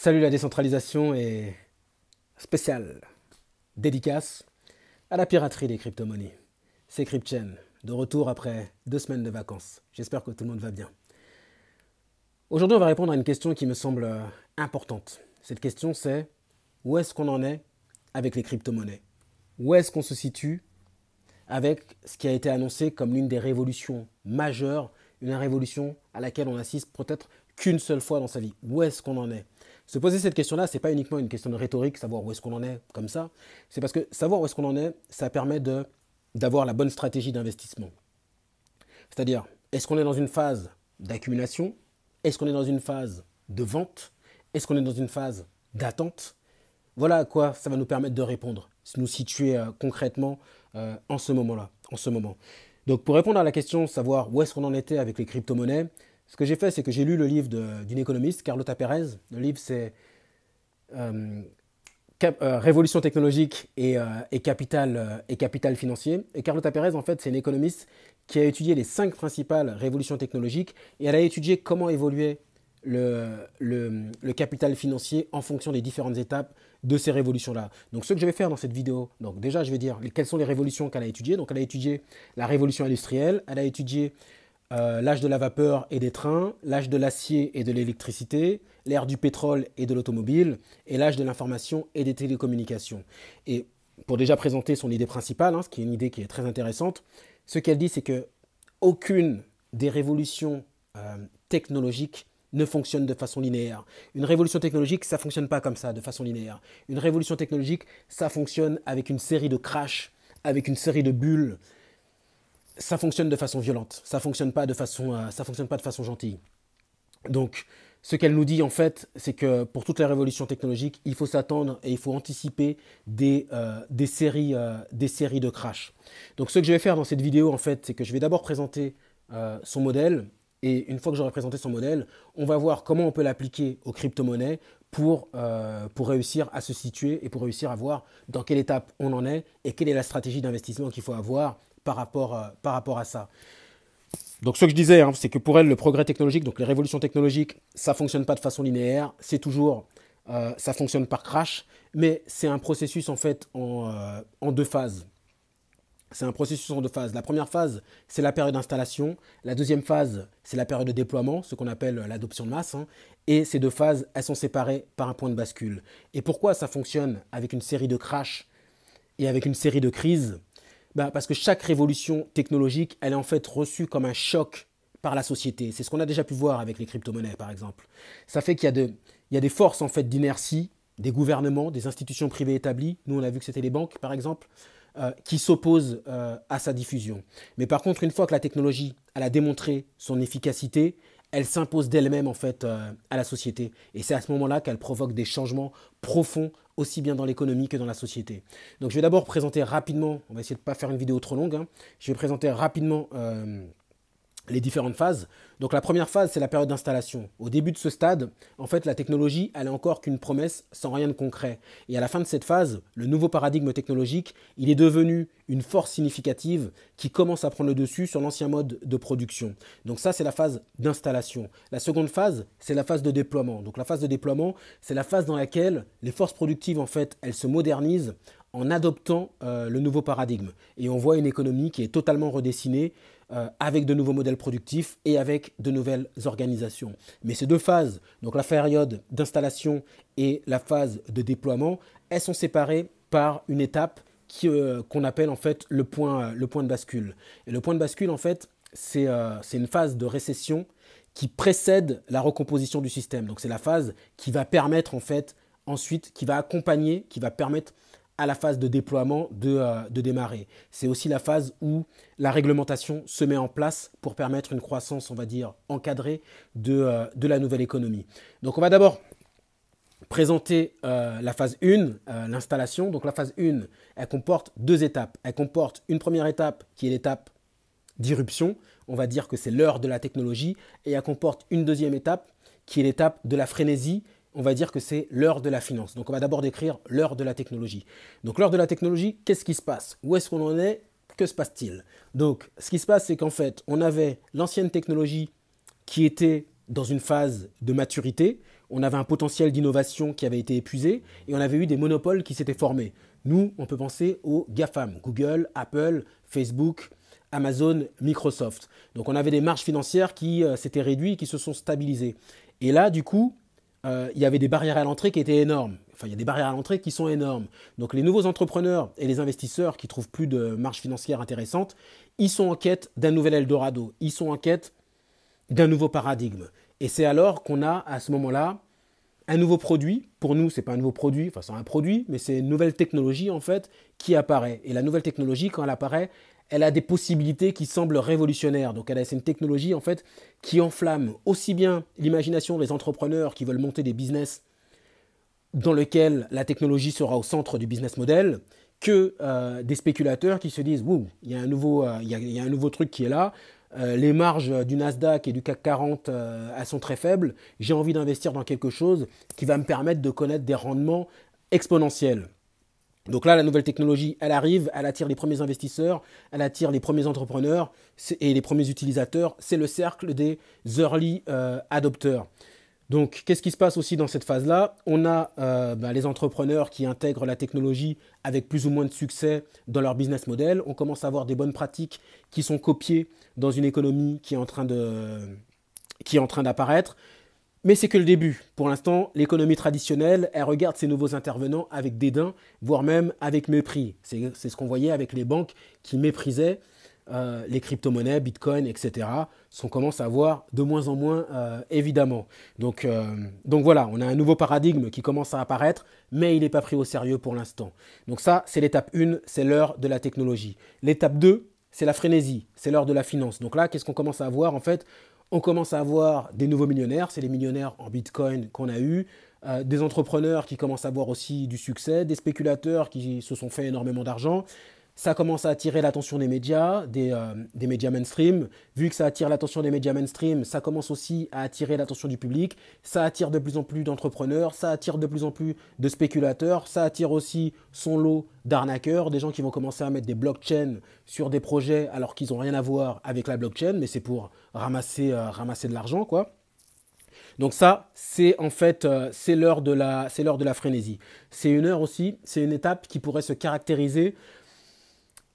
Salut la décentralisation est spéciale, dédicace à la piraterie des crypto-monnaies. C'est CryptChain, de retour après deux semaines de vacances. J'espère que tout le monde va bien. Aujourd'hui, on va répondre à une question qui me semble euh, importante. Cette question, c'est où est-ce qu'on en est avec les crypto-monnaies? Où est-ce qu'on se situe avec ce qui a été annoncé comme l'une des révolutions majeures, une révolution à laquelle on assiste peut-être qu'une seule fois dans sa vie? Où est-ce qu'on en est? Se poser cette question-là, ce n'est pas uniquement une question de rhétorique, savoir où est-ce qu'on en est comme ça. C'est parce que savoir où est-ce qu'on en est, ça permet d'avoir la bonne stratégie d'investissement. C'est-à-dire, est-ce qu'on est dans une phase d'accumulation? Est-ce qu'on est dans une phase de vente? Est-ce qu'on est dans une phase d'attente? Voilà à quoi ça va nous permettre de répondre, nous situer euh, concrètement euh, en ce moment-là, en ce moment. Donc pour répondre à la question, savoir où est-ce qu'on en était avec les crypto-monnaies, ce que j'ai fait, c'est que j'ai lu le livre d'une économiste, Carlota Pérez. Le livre, c'est euh, euh, Révolution technologique et, euh, capital, et capital financier. Et Carlota Pérez, en fait, c'est une économiste qui a étudié les cinq principales révolutions technologiques et elle a étudié comment évoluait le, le, capital financier en fonction des différentes étapes de ces révolutions-là. Donc ce que je vais faire dans cette vidéo, donc déjà je vais dire quelles sont les révolutions qu'elle a étudiées. Donc elle a étudié la révolution industrielle, elle a étudié euh, l'âge de la vapeur et des trains, l'âge de l'acier et de l'électricité, l'ère du pétrole et de l'automobile, et l'âge de l'information et des télécommunications. Et pour déjà présenter son idée principale, hein, ce qui est une idée qui est très intéressante, ce qu'elle dit, c'est que aucune des révolutions euh, technologiques ne fonctionne de façon linéaire. Une révolution technologique, ça ne fonctionne pas comme ça, de façon linéaire. Une révolution technologique, ça fonctionne avec une série de crashs, avec une série de bulles, ça fonctionne de façon violente. Ça fonctionne pas de façon, euh, ça fonctionne pas de façon gentille. Donc, ce qu'elle nous dit en fait, c'est que pour toutes les révolutions technologiques, il faut s'attendre et il faut anticiper des, euh, des, séries, euh, des séries de crash. Donc, ce que je vais faire dans cette vidéo en fait, c'est que je vais d'abord présenter son modèle. Et une fois que j'aurai présenté son modèle, on va voir comment on peut l'appliquer aux crypto-monnaies pour, pour réussir à se situer et pour réussir à voir dans quelle étape on en est et quelle est la stratégie d'investissement qu'il faut avoir par rapport, rapport à ça. Donc ce que je disais, hein, c'est que pour elle, le progrès technologique, donc les révolutions technologiques, ça ne fonctionne pas de façon linéaire, c'est toujours, euh, ça fonctionne par crash, mais c'est un processus en fait euh, en deux phases. C'est un processus en deux phases. La première phase, c'est la période d'installation. La deuxième phase, c'est la période de déploiement, ce qu'on appelle l'adoption de masse. Hein. Et ces deux phases, elles sont séparées par un point de bascule. Et pourquoi ça fonctionne avec une série de crashs et avec une série de crises? Bah, parce que chaque révolution technologique, elle est en fait reçue comme un choc par la société. C'est ce qu'on a déjà pu voir avec les crypto-monnaies, par exemple. Ça fait qu'il y, a des forces en fait d'inertie, des gouvernements, des institutions privées établies. Nous, on a vu que c'était les banques, par exemple, euh, qui s'opposent euh, à sa diffusion. Mais par contre, une fois que la technologie a démontré son efficacité, elle s'impose d'elle-même en fait euh, à la société. Et c'est à ce moment-là qu'elle provoque des changements profonds aussi bien dans l'économie que dans la société. Donc je vais d'abord présenter rapidement, on va essayer de ne pas faire une vidéo trop longue, hein. je vais présenter rapidement euh, les différentes phases. Donc la première phase, c'est la période d'installation. Au début de ce stade, en fait, la technologie, elle est encore qu'une promesse sans rien de concret. Et à la fin de cette phase, le nouveau paradigme technologique, il est devenu une force significative qui commence à prendre le dessus sur l'ancien mode de production. Donc ça, c'est la phase d'installation. La seconde phase, c'est la phase de déploiement. Donc la phase de déploiement, c'est la phase dans laquelle les forces productives, en fait, elles se modernisent en adoptant euh, le nouveau paradigme. Et on voit une économie qui est totalement redessinée euh, avec de nouveaux modèles productifs et avec de nouvelles organisations. Mais ces deux phases, donc la période d'installation et la phase de déploiement, elles sont séparées par une étape euh, qu'on appelle en fait le point, le point de bascule. Et le point de bascule, en fait, c'est une phase de récession qui précède la recomposition du système. Donc c'est la phase qui va permettre en fait ensuite, qui va accompagner, qui va permettre à la phase de déploiement euh, de, démarrer. C'est aussi la phase où la réglementation se met en place pour permettre une croissance, on va dire, encadrée de, euh, la nouvelle économie. Donc on va d'abord présenter euh, la phase 1, l'installation. Donc la phase 1, elle comporte deux étapes. Elle comporte une première étape qui est l'étape d'irruption. On va dire que c'est l'heure de la technologie. Et elle comporte une deuxième étape qui est l'étape de la frénésie on va dire que c'est l'heure de la finance. Donc on va d'abord décrire l'heure de la technologie. Donc l'heure de la technologie, qu'est-ce qui se passe? Où est-ce qu'on en est? Que se passe-t-il? Donc ce qui se passe, c'est qu'en fait, on avait l'ancienne technologie qui était dans une phase de maturité, on avait un potentiel d'innovation qui avait été épuisé et on avait eu des monopoles qui s'étaient formés. Nous, on peut penser aux GAFAM, Google, Apple, Facebook, Amazon, Microsoft. Donc on avait des marges financières qui euh, s'étaient réduites, qui se sont stabilisées. Et là, du coup, euh, il y avait des barrières à l'entrée qui étaient énormes. Enfin, il y a des barrières à l'entrée qui sont énormes. Donc les nouveaux entrepreneurs et les investisseurs qui trouvent plus de marge financière intéressante, ils sont en quête d'un nouvel Eldorado. Ils sont en quête d'un nouveau paradigme. Et c'est alors qu'on a à ce moment-là un nouveau produit. Pour nous, ce n'est pas un nouveau produit, enfin c'est un produit, mais c'est une nouvelle technologie en fait qui apparaît. Et la nouvelle technologie, quand elle apparaît, elle a des possibilités qui semblent révolutionnaires. Donc elle a, une technologie en fait qui enflamme aussi bien l'imagination des entrepreneurs qui veulent monter des business dans lesquels la technologie sera au centre du business model, que euh, des spéculateurs qui se disent il y, a un nouveau, euh, il, y a, un nouveau truc qui est là, euh, les marges du Nasdaq et du CAC 40 elles sont très faibles, j'ai envie d'investir dans quelque chose qui va me permettre de connaître des rendements exponentiels. Donc là, la nouvelle technologie, elle arrive, elle attire les premiers investisseurs, elle attire les premiers entrepreneurs et les premiers utilisateurs. C'est le cercle des early euh, adopters. Donc, qu'est-ce qui se passe aussi dans cette phase-là? On a euh, bah, les entrepreneurs qui intègrent la technologie avec plus ou moins de succès dans leur business model. On commence à avoir des bonnes pratiques qui sont copiées dans une économie qui est qui est en train d'apparaître. Mais c'est que le début. Pour l'instant, l'économie traditionnelle, elle regarde ces nouveaux intervenants avec dédain, voire même avec mépris. C'est ce qu'on voyait avec les banques qui méprisaient euh, les crypto-monnaies, Bitcoin, etc. Ce commence à voir de moins en moins, euh, évidemment. Donc, euh, donc voilà, on a un nouveau paradigme qui commence à apparaître, mais il n'est pas pris au sérieux pour l'instant. Donc ça, c'est l'étape 1, c'est l'heure de la technologie. L'étape 2, c'est la frénésie, c'est l'heure de la finance. Donc là, qu'est-ce qu'on commence à avoir En fait, on commence à avoir des nouveaux millionnaires, c'est les millionnaires en Bitcoin qu'on a eu, euh, des entrepreneurs qui commencent à avoir aussi du succès, des spéculateurs qui se sont fait énormément d'argent, ça commence à attirer l'attention des médias, euh, des, médias mainstream. Vu que ça attire l'attention des médias mainstream, ça commence aussi à attirer l'attention du public. Ça attire de plus en plus d'entrepreneurs, ça attire de plus en plus de spéculateurs, ça attire aussi son lot d'arnaqueurs, des gens qui vont commencer à mettre des blockchains sur des projets alors qu'ils n'ont rien à voir avec la blockchain, mais c'est pour ramasser, euh, ramasser de l'argent, quoi. Donc ça, c'est en fait, euh, c'est l'heure de c'est l'heure de la frénésie. C'est une heure aussi, c'est une étape qui pourrait se caractériser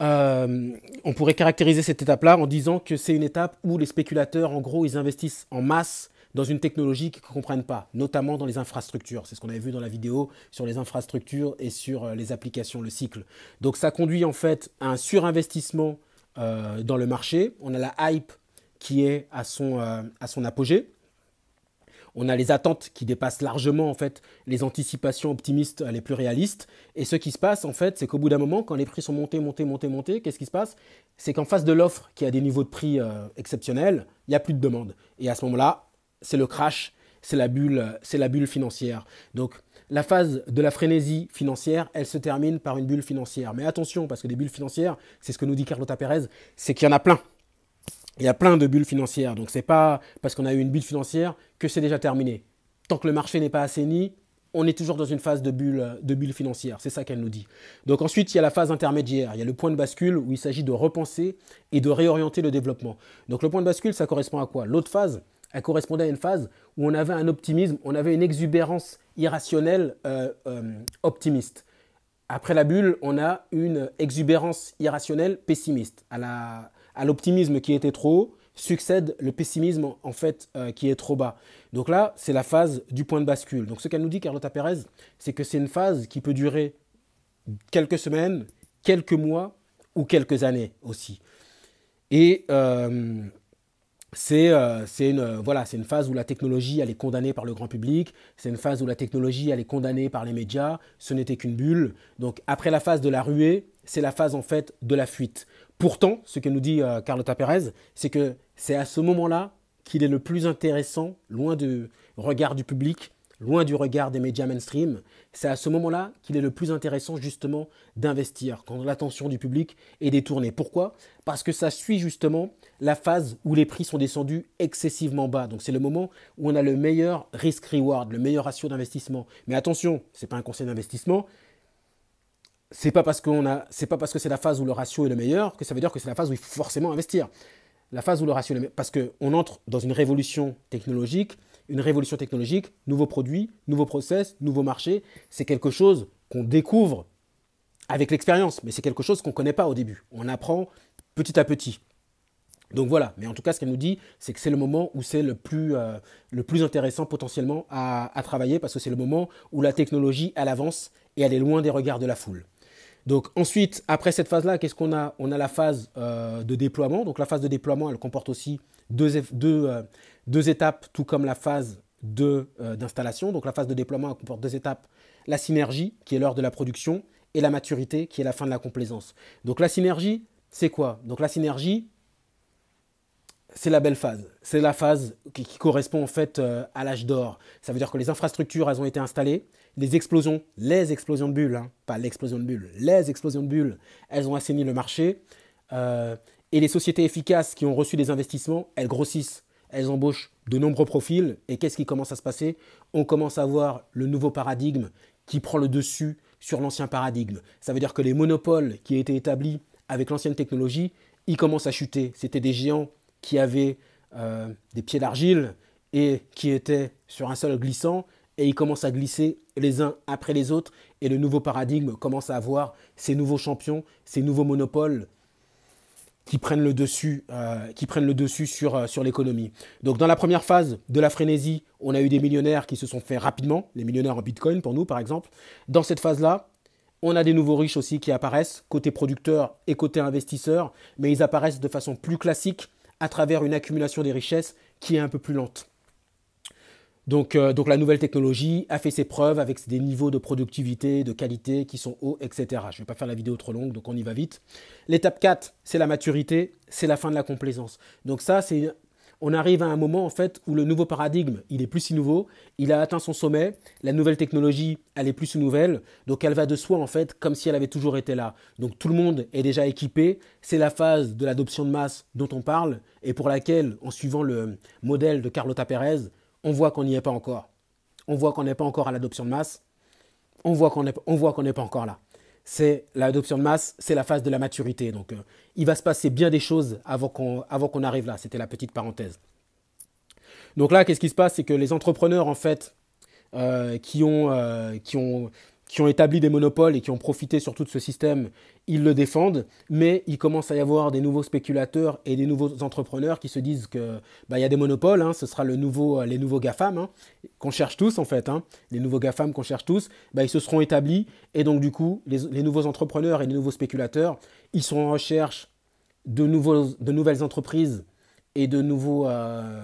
euh, on pourrait caractériser cette étape-là en disant que c'est une étape où les spéculateurs, en gros, ils investissent en masse dans une technologie qu'ils ne comprennent pas, notamment dans les infrastructures. C'est ce qu'on avait vu dans la vidéo sur les infrastructures et sur euh, les applications, le cycle. Donc ça conduit en fait à un surinvestissement euh, dans le marché. On a la hype qui est à son, à son apogée on a les attentes qui dépassent largement en fait les anticipations optimistes les plus réalistes. Et ce qui se passe en fait, c'est qu'au bout d'un moment, quand les prix sont montés, montés, montés, montés, qu'est-ce qui se passe? C'est qu'en face de l'offre qui a des niveaux de prix euh, exceptionnels, il n'y a plus de demande. Et à ce moment-là, c'est le crash, c'est la bulle, c'est la bulle financière. Donc la phase de la frénésie financière, elle se termine par une bulle financière. Mais attention, parce que des bulles financières, c'est ce que nous dit Carlota Pérez, c'est qu'il y en a plein il y a plein de bulles financières. Donc c'est pas parce qu'on a eu une bulle financière que c'est déjà terminé. Tant que le marché n'est pas assaini, on est toujours dans une phase de bulle, financière. C'est ça qu'elle nous dit. Donc ensuite, il y a la phase intermédiaire. Il y a le point de bascule où il s'agit de repenser et de réorienter le développement. Donc le point de bascule, ça correspond à quoi? L'autre phase, elle correspondait à une phase où on avait un optimisme, on avait une exubérance irrationnelle euh, euh, optimiste. Après la bulle, on a une exubérance irrationnelle pessimiste. À l'optimisme qui était trop haut succède le pessimisme en fait euh, qui est trop bas. Donc là, c'est la phase du point de bascule. Donc ce qu'elle nous dit, Carlota Pérez, c'est que c'est une phase qui peut durer quelques semaines, quelques mois ou quelques années aussi. Et euh, c'est euh, une, voilà, une phase où la technologie elle est condamnée par le grand public, c'est une phase où la technologie elle est condamnée par les médias, ce n'était qu'une bulle. Donc après la phase de la ruée, c'est la phase en fait de la fuite. Pourtant, ce que nous dit euh, Carlota Pérez, c'est que c'est à ce moment-là qu'il est le plus intéressant, loin du regard du public, loin du regard des médias mainstream. C'est à ce moment-là qu'il est le plus intéressant justement d'investir, quand l'attention du public est détournée. Pourquoi? Parce que ça suit justement la phase où les prix sont descendus excessivement bas. Donc c'est le moment où on a le meilleur risk-reward, le meilleur ratio d'investissement. Mais attention, ce n'est pas un conseil d'investissement, c'est pas parce qu'on a, c'est pas parce que c'est la phase où le ratio est le meilleur que ça veut dire que c'est la phase où il faut forcément investir. la phase où le ratio, parce qu'on entre dans une révolution technologique, une révolution technologique, nouveaux produits, nouveaux process, nouveaux marchés, c'est quelque chose qu'on découvre avec l'expérience, mais c'est quelque chose qu'on ne connaît pas au début. On apprend petit à petit. Donc voilà, mais en tout cas, ce qu'elle nous dit, c'est que c'est le moment où c'est le, plus, euh, le plus intéressant potentiellement à, travailler parce que c'est le moment où la technologie, elle avance et elle est loin des regards de la foule. Donc ensuite, après cette phase-là, qu'est-ce qu'on a? On a la phase euh, de déploiement. Donc la phase de déploiement, elle comporte aussi deux, euh, étapes, tout comme la phase d'installation. Donc la phase de déploiement, elle comporte deux étapes. La synergie, qui est l'heure de la production, et la maturité, qui est la fin de la complaisance. Donc la synergie, c'est quoi? Donc la synergie, c'est la belle phase. C'est la phase qui, correspond en fait euh, à l'âge d'or. Ça veut dire que les infrastructures, elles ont été installées, les explosions, les explosions de bulles, hein, pas l'explosion de bulles, les explosions de bulles, elles ont assaini le marché. Euh, et les sociétés efficaces qui ont reçu des investissements, elles grossissent, elles embauchent de nombreux profils. Et qu'est-ce qui commence à se passer? On commence à voir le nouveau paradigme qui prend le dessus sur l'ancien paradigme. Ça veut dire que les monopoles qui étaient établis avec l'ancienne technologie, ils commencent à chuter. C'était des géants qui avaient euh, des pieds d'argile et qui étaient sur un sol glissant, et ils commencent à glisser les uns après les autres, et le nouveau paradigme commence à avoir ces nouveaux champions, ces nouveaux monopoles qui prennent le dessus, euh, sur, euh, sur l'économie. Donc dans la première phase de la frénésie, on a eu des millionnaires qui se sont faits rapidement, les millionnaires en Bitcoin pour nous par exemple. Dans cette phase-là, on a des nouveaux riches aussi qui apparaissent, côté producteur et côté investisseur, mais ils apparaissent de façon plus classique à travers une accumulation des richesses qui est un peu plus lente. Donc, euh, donc, la nouvelle technologie a fait ses preuves avec des niveaux de productivité, de qualité qui sont hauts, etc. Je ne vais pas faire la vidéo trop longue, donc on y va vite. L'étape 4, c'est la maturité, c'est la fin de la complaisance. Donc ça, c'est on arrive à un moment en fait où le nouveau paradigme, il est plus si nouveau, il a atteint son sommet, la nouvelle technologie, elle est plus nouvelle, donc elle va de soi en fait comme si elle avait toujours été là. Donc tout le monde est déjà équipé, c'est la phase de l'adoption de masse dont on parle et pour laquelle, en suivant le modèle de Carlota Pérez, on voit qu'on n'y est pas encore. On voit qu'on n'est pas encore à l'adoption de masse, on voit qu'on n'est pas encore là c'est l'adoption de masse, c'est la phase de la maturité. Donc, euh, il va se passer bien des choses avant qu'on arrive là. C'était la petite parenthèse. Donc là, qu'est-ce qui se passe? C'est que les entrepreneurs, en fait, euh, qui, ont, euh, qui, ont, qui ont établi des monopoles et qui ont profité surtout de ce système, ils le défendent, mais il commence à y avoir des nouveaux spéculateurs et des nouveaux entrepreneurs qui se disent que bah, y a des monopoles, hein, ce sera le nouveau, les nouveaux GAFAM, hein, qu'on cherche tous en fait, hein, les nouveaux GAFAM qu'on cherche tous, bah, ils se seront établis, et donc du coup, les, nouveaux entrepreneurs et les nouveaux spéculateurs, ils sont en recherche de, nouveaux, de nouvelles entreprises et de nouveaux, euh,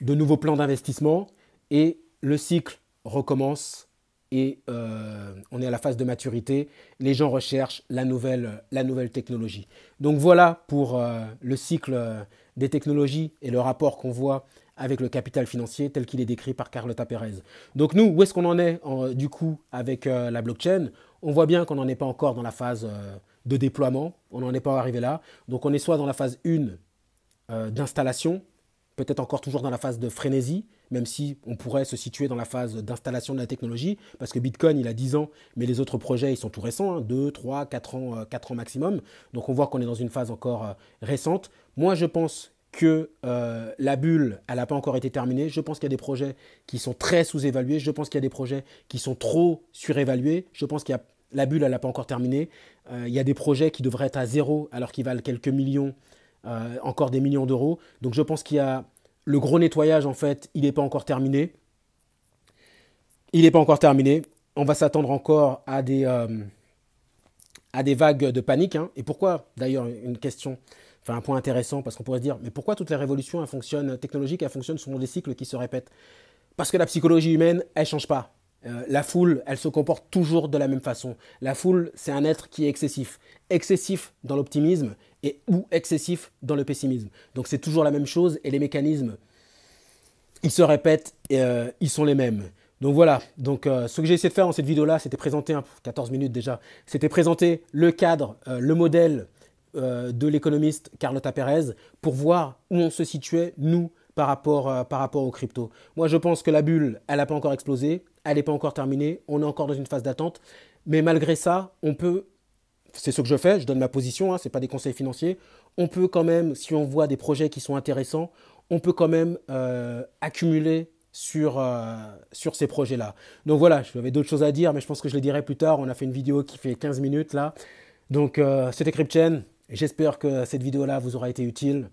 de nouveaux plans d'investissement, et le cycle recommence et euh, on est à la phase de maturité. Les gens recherchent la nouvelle, la nouvelle technologie. Donc voilà pour euh, le cycle euh, des technologies et le rapport qu'on voit avec le capital financier tel qu'il est décrit par Carlota Pérez. Donc nous, où est-ce qu'on en est du coup avec la blockchain? On voit bien qu'on n'en est pas encore dans la phase de déploiement, on n'en est pas arrivé là. Donc on est soit dans la phase 1 d'installation, peut-être encore toujours dans la phase de frénésie, même si on pourrait se situer dans la phase d'installation de la technologie, parce que Bitcoin, il a 10 ans, mais les autres projets, ils sont tout récents, 2, 3, 4 ans, 4 euh, ans maximum. Donc on voit qu'on est dans une phase encore euh, récente. Moi, je pense que euh, la bulle, elle n'a pas encore été terminée. Je pense qu'il y a des projets qui sont très sous-évalués. Je pense qu'il y a des projets qui sont trop surévalués. Je pense qu'il la bulle, elle n'a pas encore terminé. il y a des projets qui devraient être à zéro alors qu'ils valent quelques millions, encore des millions d'euros. Donc je pense qu'il y a le gros nettoyage, en fait, il n'est pas encore terminé. Il n'est pas encore terminé. On va s'attendre encore à des, euh, vagues de panique. Hein. Et pourquoi, d'ailleurs, une question, enfin un point intéressant, parce qu'on pourrait se dire, mais pourquoi toutes les révolutions fonctionnent, technologiques, elles fonctionnent selon des cycles qui se répètent? Parce que la psychologie humaine, elle ne change pas. Euh, la foule, elle se comporte toujours de la même façon. La foule, c'est un être qui est excessif. Excessif dans l'optimisme ou excessif dans le pessimisme. Donc c'est toujours la même chose et les mécanismes, ils se répètent et euh, ils sont les mêmes. Donc voilà, donc euh, ce que j'ai essayé de faire dans cette vidéo-là, c'était présenter, 14 minutes déjà, c'était présenter le cadre, le modèle de l'économiste Carlota Pérez pour voir où on se situait, nous, par rapport, par rapport aux cryptos. Moi, je pense que la bulle, elle n'a pas encore explosé elle n'est pas encore terminée, on est encore dans une phase d'attente. Mais malgré ça, on peut, c'est ce que je fais, je donne ma position, hein, ce n'est pas des conseils financiers, on peut quand même, si on voit des projets qui sont intéressants, on peut quand même euh, accumuler sur, euh, sur ces projets-là. Donc voilà, j'avais d'autres choses à dire, mais je pense que je les dirai plus tard. On a fait une vidéo qui fait 15 minutes là. Donc euh, c'était CryptChain. J'espère que cette vidéo-là vous aura été utile.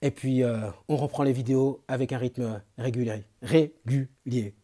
Et puis on reprend les vidéos avec un rythme régulier. Régulier.